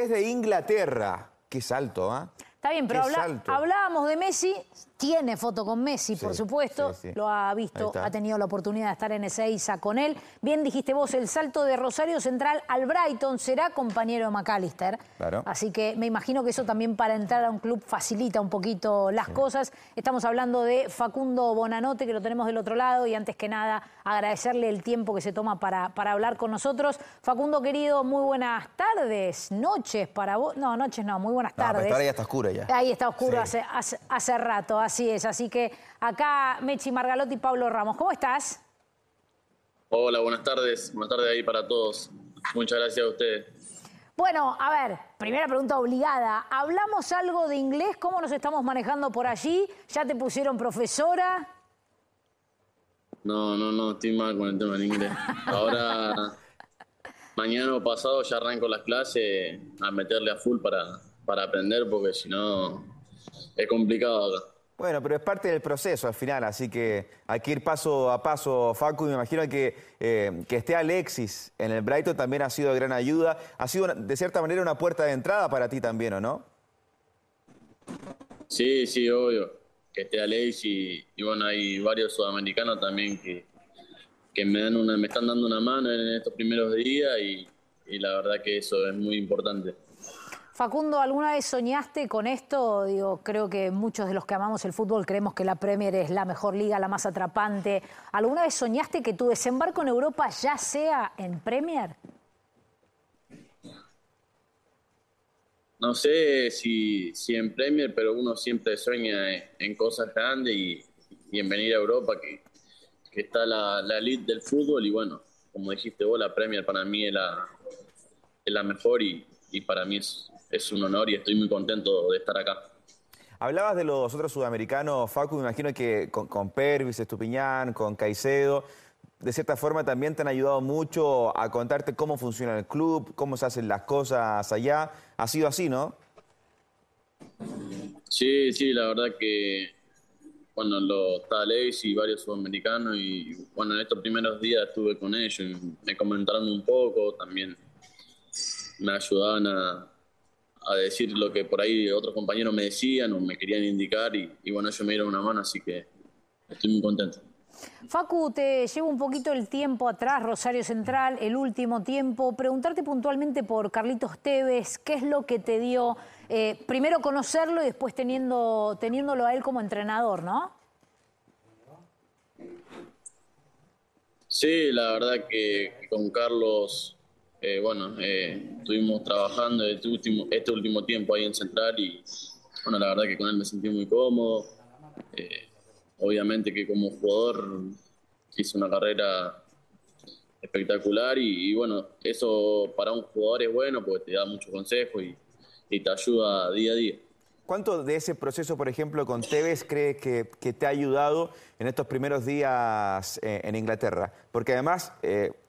desde Inglaterra. Qué salto, ¿ah? Está bien, pero habla- hablábamos de Messi, tiene foto con Messi, por supuesto, sí, sí. lo ha visto, ha tenido la oportunidad de estar en Ezeiza con él. Bien dijiste vos, el salto de Rosario Central al Brighton será compañero de McAllister. Claro. Así que me imagino que eso también para entrar a un club facilita un poquito las cosas. Estamos hablando de Facundo Bonanote, que lo tenemos del otro lado, y antes que nada agradecerle el tiempo que se toma para, para hablar con nosotros. Facundo, querido, muy buenas tardes, noches para vos. No, noches no, muy buenas No, pero tardes. esta hora ya está oscura ya. Ahí está oscuro hace, hace, hace rato, así es. Así que acá Mechi Margalotti y Pablo Ramos. ¿Cómo estás? Hola, buenas tardes. Buenas tardes ahí para todos. Muchas gracias a ustedes. Bueno, a ver, primera pregunta obligada. ¿Hablamos algo de inglés? ¿Cómo nos estamos manejando por allí? ¿Ya te pusieron profesora? No, no, no, estoy mal con el tema del inglés. Ahora, mañana o pasado ya arranco las clases a meterle a full para, para aprender, porque si no, es complicado acá. Bueno, pero es parte del proceso al final, así que hay que ir paso a paso, Facu. Me imagino que, eh, que esté Alexis en el Brighton también ha sido de gran ayuda. Ha sido, de cierta manera, una puerta de entrada para ti también, ¿o no? Sí, sí, obvio. Que esté Alex y, y bueno, hay varios sudamericanos también que, que me, dan una, me están dando una mano en estos primeros días y, y la verdad que eso es muy importante. Facundo, ¿alguna vez soñaste con esto? Digo, creo que muchos de los que amamos el fútbol creemos que la Premier es la mejor liga, la más atrapante. ¿Alguna vez soñaste que tu desembarco en Europa ya sea en Premier? No sé si, en Premier, pero uno siempre sueña en, cosas grandes y, y en venir a Europa, que, está la, la elite del fútbol. Y bueno, como dijiste vos, la Premier para mí es la mejor y, y para mí es, es un honor y estoy muy contento de estar acá. Hablabas de los otros sudamericanos, Facu, me imagino que con, con Pervis, Estupiñán, con Caicedo, de cierta forma también te han ayudado mucho a contarte cómo funciona el club, cómo se hacen las cosas allá. Ha sido así, ¿no? Sí, sí, la verdad que bueno, los está Alex y varios sudamericanos y bueno, en estos primeros días estuve con ellos me comentaron un poco, también me ayudaban a, a decir lo que por ahí otros compañeros me decían o me querían indicar y, y bueno, ellos me dieron una mano, así que estoy muy contento. Facu, te llevo un poquito el tiempo atrás, Rosario Central, el último tiempo. Preguntarte puntualmente por Carlitos Tevez, ¿qué es lo que te dio eh, primero conocerlo y después teniendo, teniéndolo a él como entrenador, ¿no? Sí, la verdad que con Carlos, eh, bueno, eh, estuvimos trabajando este último, este último tiempo ahí en Central y bueno, la verdad que con él me sentí muy cómodo. Eh, obviamente que como jugador hice una carrera espectacular y, bueno, eso para un jugador es bueno porque te da mucho consejo y, te ayuda día a día. ¿Cuánto de ese proceso, por ejemplo, con Tevez crees que, que te ha ayudado en estos primeros días eh, en Inglaterra? Porque además,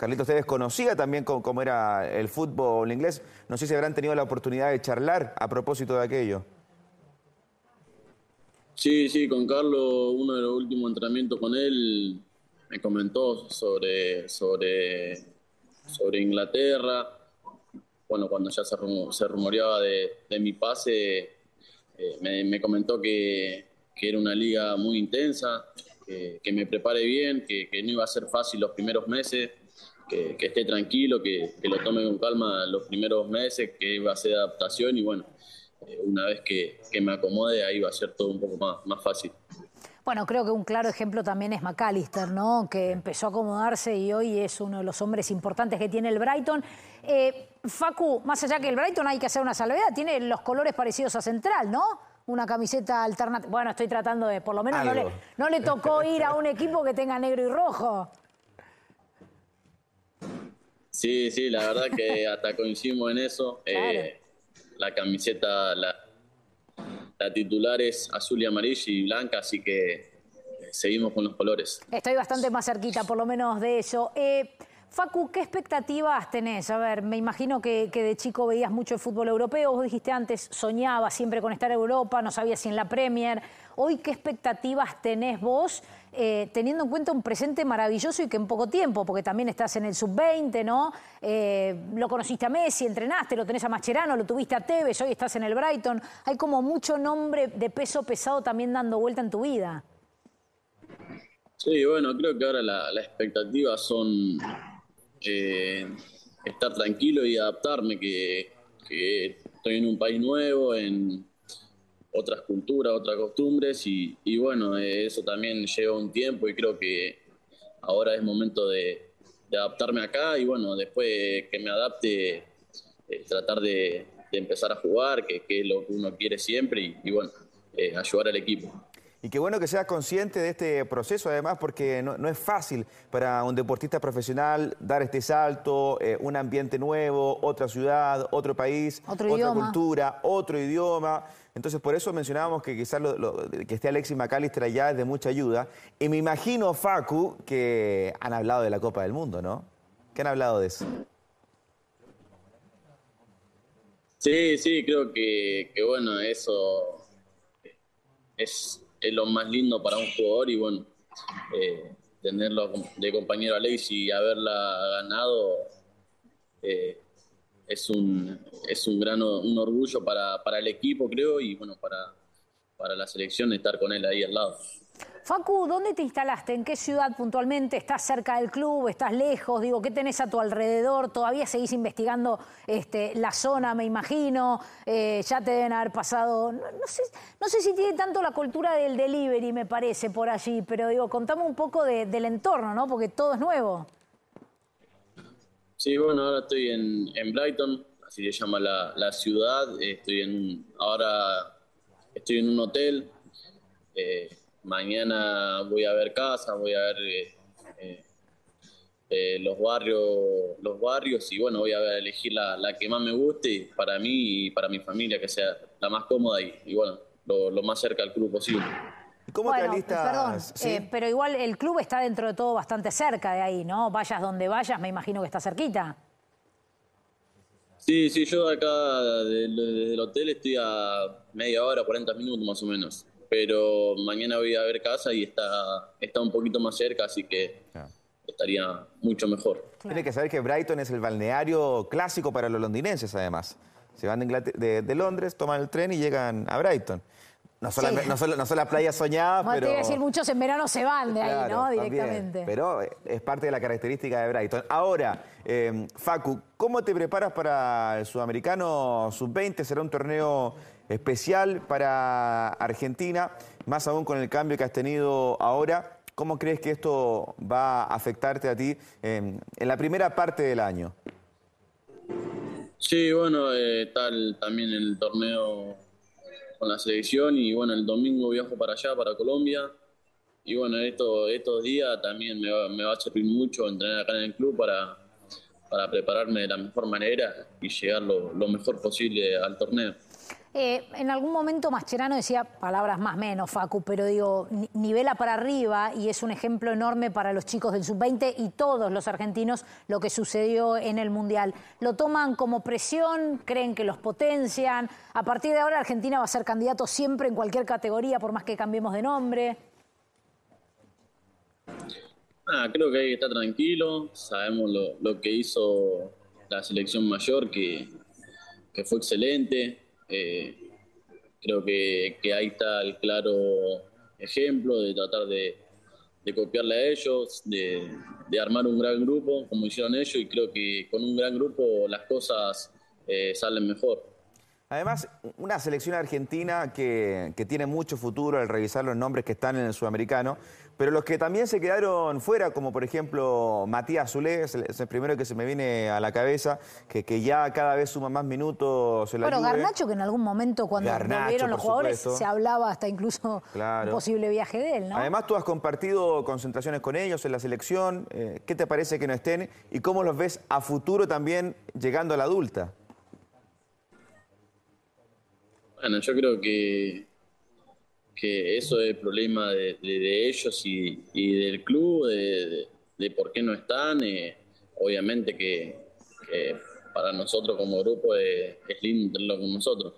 Carlitos Tevez conocía también cómo, era el fútbol inglés. No sé si habrán tenido la oportunidad de charlar a propósito de aquello. Sí, sí, con Carlos, uno de los últimos entrenamientos con él, me comentó sobre, sobre, sobre Inglaterra. Bueno, cuando ya se, rumo- se rumoreaba de, mi pase, eh, me, me comentó que, era una liga muy intensa, que, me prepare bien, que no iba a ser fácil los primeros meses, que, que esté tranquilo, que, que lo tome con calma los primeros meses, que iba a ser adaptación y bueno, eh, una vez que, que me acomode ahí va a ser todo un poco más, más fácil. Bueno, creo que un claro ejemplo también es McAllister, ¿no? Que empezó a acomodarse y hoy es uno de los hombres importantes que tiene el Brighton. Eh, Facu, más allá que el Brighton hay que hacer una salvedad, tiene los colores parecidos a Central, ¿no? Una camiseta alternativa. Bueno, estoy tratando de, por lo menos no le, Algo. no le tocó ir a un equipo que tenga negro y rojo. Sí, sí, la verdad que hasta coincidimos en eso. Eh, la camiseta, la, la titular es azul y amarilla y blanca, así que eh, seguimos con los colores. Estoy bastante más cerquita, por lo menos de eso. Eh, Facu, ¿qué expectativas tenés? A ver, me imagino que, de chico veías mucho el fútbol europeo, vos dijiste antes, soñabas siempre con estar en Europa, no sabías si en la Premier. Hoy, ¿qué expectativas tenés vos, eh, teniendo en cuenta un presente maravilloso y que en poco tiempo, porque también estás en el sub-20, ¿no? Eh, lo conociste a Messi, entrenaste, lo tenés a Mascherano, lo tuviste a Tevez, hoy estás en el Brighton. Hay como mucho nombre de peso pesado también dando vuelta en tu vida. Sí, bueno, creo que ahora las la expectativas son eh, estar tranquilo y adaptarme, que, estoy en un país nuevo, en otras culturas, otras costumbres y, bueno, eso también lleva un tiempo y creo que ahora es momento de, adaptarme acá y bueno, después que me adapte, eh, tratar de, empezar a jugar, que, es lo que uno quiere siempre y, bueno, eh, ayudar al equipo. Y qué bueno que seas consciente de este proceso, además, porque no, es fácil para un deportista profesional dar este salto, eh, un ambiente nuevo, otra ciudad, otro país, otra cultura, otro idioma. Entonces, por eso mencionábamos que quizás que esté Alexis McAllister allá es de mucha ayuda. Y me imagino, Facu, que han hablado de la Copa del Mundo, ¿no? ¿Qué han hablado de eso? Sí, sí, creo que, bueno, eso es lo más lindo para un jugador y bueno, eh, tenerlo de compañero a y haberla ganado eh, es un es un gran un orgullo para, para el equipo creo y bueno para, para la selección estar con él ahí al lado. Facu, ¿dónde te instalaste? ¿En qué ciudad puntualmente? ¿Estás cerca del club? ¿Estás lejos? Digo, ¿qué tenés a tu alrededor? ¿Todavía seguís investigando este, la zona, me imagino? Eh, ya te deben haber pasado... No, sé, no sé si tiene tanto la cultura del delivery, me parece, por allí, pero digo, contame un poco del entorno, ¿no? Porque todo es nuevo. Sí, bueno, ahora estoy en, Brighton, así se llama la, ciudad. Estoy en... Ahora estoy en un hotel. Eh, Mañana voy a ver casa, voy a ver eh, eh, eh, los barrios, los barrios y bueno, voy a elegir la, que más me guste para mí y para mi familia, que sea la más cómoda y, bueno, lo, más cerca al club posible. ¿Cómo te alistas? Perdón, pero igual el club está dentro de todo bastante cerca de ahí, ¿no? Vayas donde vayas, me imagino que está cerquita. Sí, sí, yo acá desde el hotel estoy a media hora, 40 minutos más o menos pero mañana voy a ver casa y está, está un poquito más cerca, así que estaría mucho mejor. Tiene que saber que Brighton es el balneario clásico para los londinenses, además. Se van de, de, Londres, toman el tren y llegan a Brighton. No solo, no, solo, no la playa soñada, pero... Te decir, muchos en verano se van de ahí, ¿no? Directamente. pero es parte de la característica de Brighton. Ahora, eh, Facu, ¿cómo te preparas para el Sudamericano Sub-20? Será un torneo especial para Argentina, más aún con el cambio que has tenido ahora. ¿Cómo crees que esto va a afectarte a ti en, la primera parte del año? Sí, bueno, eh, tal también el torneo con la selección y bueno, el domingo viajo para allá, para Colombia. Y bueno, esto, estos días también me va, a servir mucho entrenar acá en el club para, para prepararme de la mejor manera y llegar lo mejor posible al torneo. Eh, en algún momento Mascherano decía palabras más menos, Facu, pero digo, nivela para arriba y es un ejemplo enorme para los chicos del sub-20 y todos los argentinos lo que sucedió en el Mundial. ¿Lo toman como presión? ¿Creen que los potencian? A partir de ahora Argentina va a ser candidato siempre en cualquier categoría, por más que cambiemos de nombre. Ah, creo que ahí está tranquilo, sabemos lo, que hizo la selección mayor, que, que fue excelente eh, creo que, ahí está el claro ejemplo de tratar de, copiarle a ellos, de, armar un gran grupo como hicieron ellos y creo que con un gran grupo las cosas eh, salen mejor. Además, una selección argentina que, que, tiene mucho futuro al revisar los nombres que están en el sudamericano, pero los que también se quedaron fuera, como por ejemplo Matías Zulé, es el, primero que se me viene a la cabeza, que, que ya cada vez suma más minutos en la Bueno, Garnacho, que en algún momento cuando volvieron los jugadores se hablaba hasta incluso un posible viaje de él, ¿no? Además, tú has compartido concentraciones con ellos en la selección. Eh, ¿Qué te parece que no estén? ¿Y cómo los ves a futuro también llegando a la adulta? Bueno, yo creo que, que eso es el problema de, ellos y, del club, de, por qué no están. Eh, obviamente que, para nosotros como grupo es, lindo tenerlo con nosotros.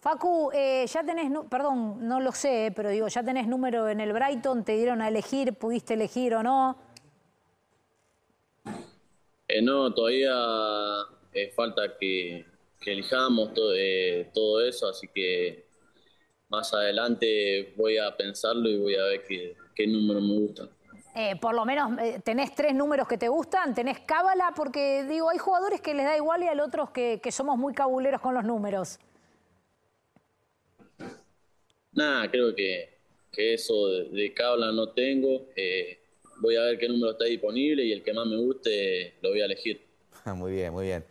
Facu, eh, ya tenés, perdón, no lo sé, pero digo, ya tenés número en el Brighton, te dieron a elegir, pudiste elegir o no. Eh, no, todavía eh, falta que, elijamos todo, eso, así que más adelante voy a pensarlo y voy a ver qué, qué número me gusta. Eh, por lo menos eh, tenés tres números que te gustan, tenés cábala, porque digo, hay jugadores que les da igual y hay otros que, somos muy cabuleros con los números. Nada, creo que, eso de, cábala no tengo. Eh, voy a ver qué número está disponible y el que más me guste lo voy a elegir. muy bien, muy bien.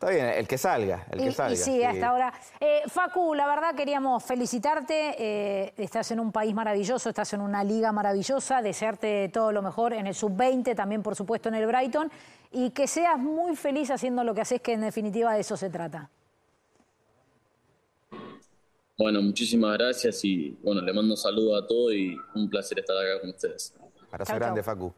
Está bien, el que salga, el que salga. sí, hasta ahora. Eh, Facu, la verdad queríamos felicitarte. Eh, estás en un país maravilloso, estás en una liga maravillosa, desearte todo lo mejor en el sub-20, también por supuesto en el Brighton, y que seas muy feliz haciendo lo que haces, que en definitiva de eso se trata. Bueno, muchísimas gracias y bueno, le mando un saludo a todos y un placer estar acá con ustedes. Abrazo grande, Facu.